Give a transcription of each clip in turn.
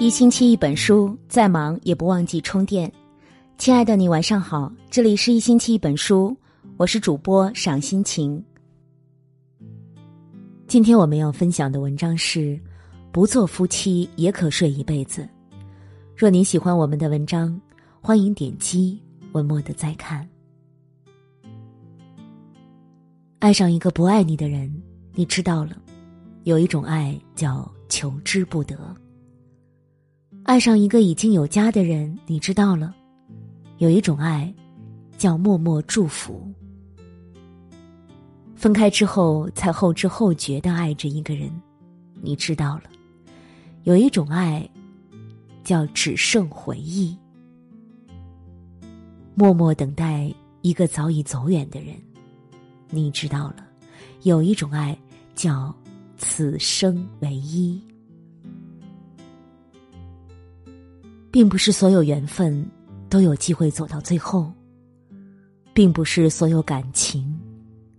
一星期一本书，再忙也不忘记充电。亲爱的你，晚上好，这里是一星期一本书，我是主播赏心情。今天我们要分享的文章是：不做夫妻也可睡一辈子。若您喜欢我们的文章，欢迎点击文末的再看。爱上一个不爱你的人，你知道了，有一种爱叫求之不得。爱上一个已经有家的人，你知道了，有一种爱，叫默默祝福。分开之后才后知后觉的爱着一个人，你知道了，有一种爱，叫只剩回忆。默默等待一个早已走远的人，你知道了，有一种爱，叫此生唯一。并不是所有缘分都有机会走到最后，并不是所有感情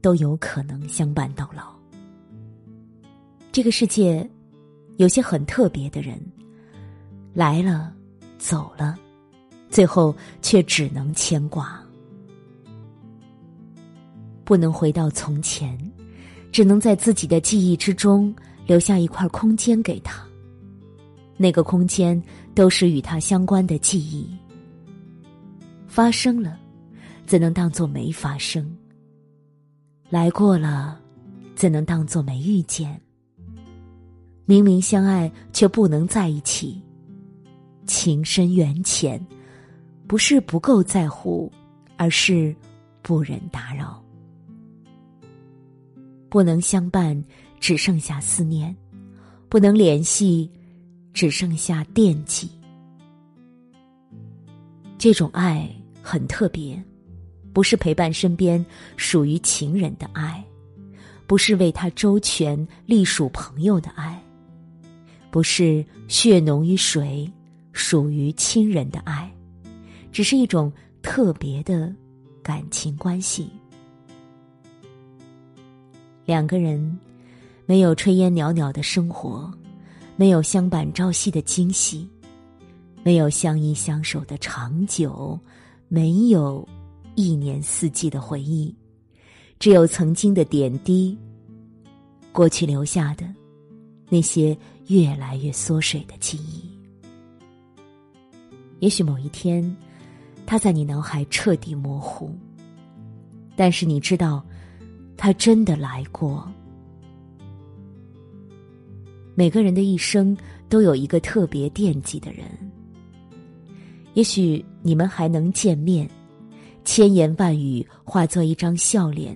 都有可能相伴到老。这个世界有些很特别的人，来了，走了，最后却只能牵挂，不能回到从前，只能在自己的记忆之中留下一块空间给他。那个空间都是与他相关的记忆。发生了，怎能当作没发生？来过了，怎能当作没遇见？明明相爱，却不能在一起。情深缘浅，不是不够在乎，而是不忍打扰。不能相伴，只剩下思念；不能联系。只剩下惦记，这种爱很特别，不是陪伴身边属于情人的爱，不是为他周全隶属朋友的爱，不是血浓于水属于亲人的爱，只是一种特别的感情关系。两个人没有炊烟袅袅的生活。没有相伴朝夕的惊喜，没有相依相守的长久，没有一年四季的回忆，只有曾经的点滴。过去留下的那些越来越缩水的记忆，也许某一天，他在你脑海彻底模糊，但是你知道，他真的来过。每个人的一生都有一个特别惦记的人，也许你们还能见面，千言万语化作一张笑脸，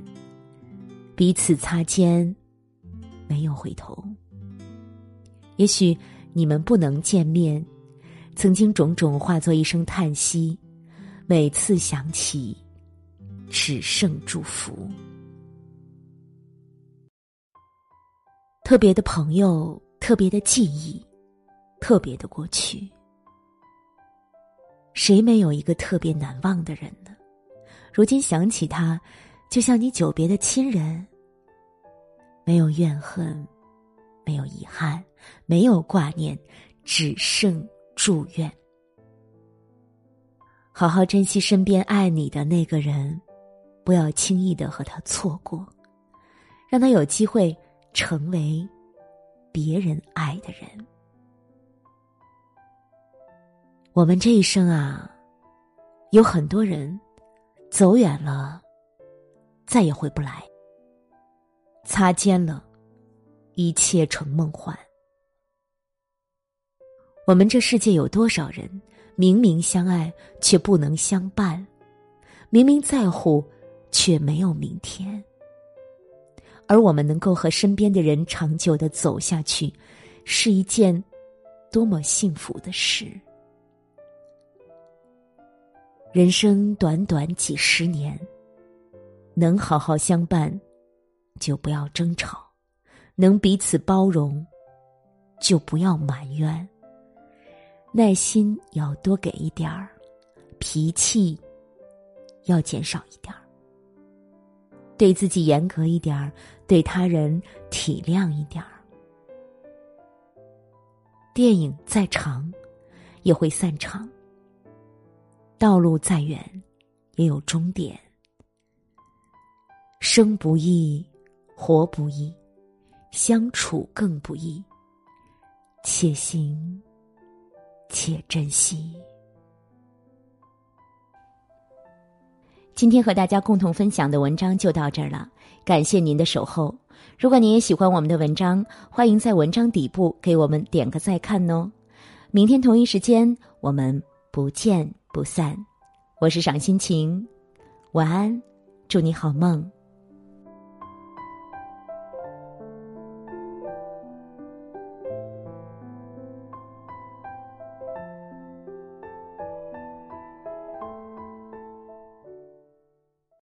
彼此擦肩，没有回头。也许你们不能见面，曾经种种化作一声叹息，每次想起，只剩祝福。特别的朋友。特别的记忆，特别的过去，谁没有一个特别难忘的人呢？如今想起他，就像你久别的亲人，没有怨恨，没有遗憾，没有挂念，只剩祝愿。好好珍惜身边爱你的那个人，不要轻易的和他错过，让他有机会成为。别人爱的人，我们这一生啊，有很多人走远了，再也回不来；擦肩了，一切成梦幻。我们这世界有多少人明明相爱却不能相伴，明明在乎却没有明天。而我们能够和身边的人长久的走下去，是一件多么幸福的事。人生短短几十年，能好好相伴，就不要争吵；能彼此包容，就不要埋怨。耐心要多给一点儿，脾气要减少一点儿。对自己严格一点儿，对他人体谅一点儿。电影再长，也会散场；道路再远，也有终点。生不易，活不易，相处更不易。且行，且珍惜。今天和大家共同分享的文章就到这儿了，感谢您的守候。如果您也喜欢我们的文章，欢迎在文章底部给我们点个再看哦。明天同一时间，我们不见不散。我是赏心情，晚安，祝你好梦。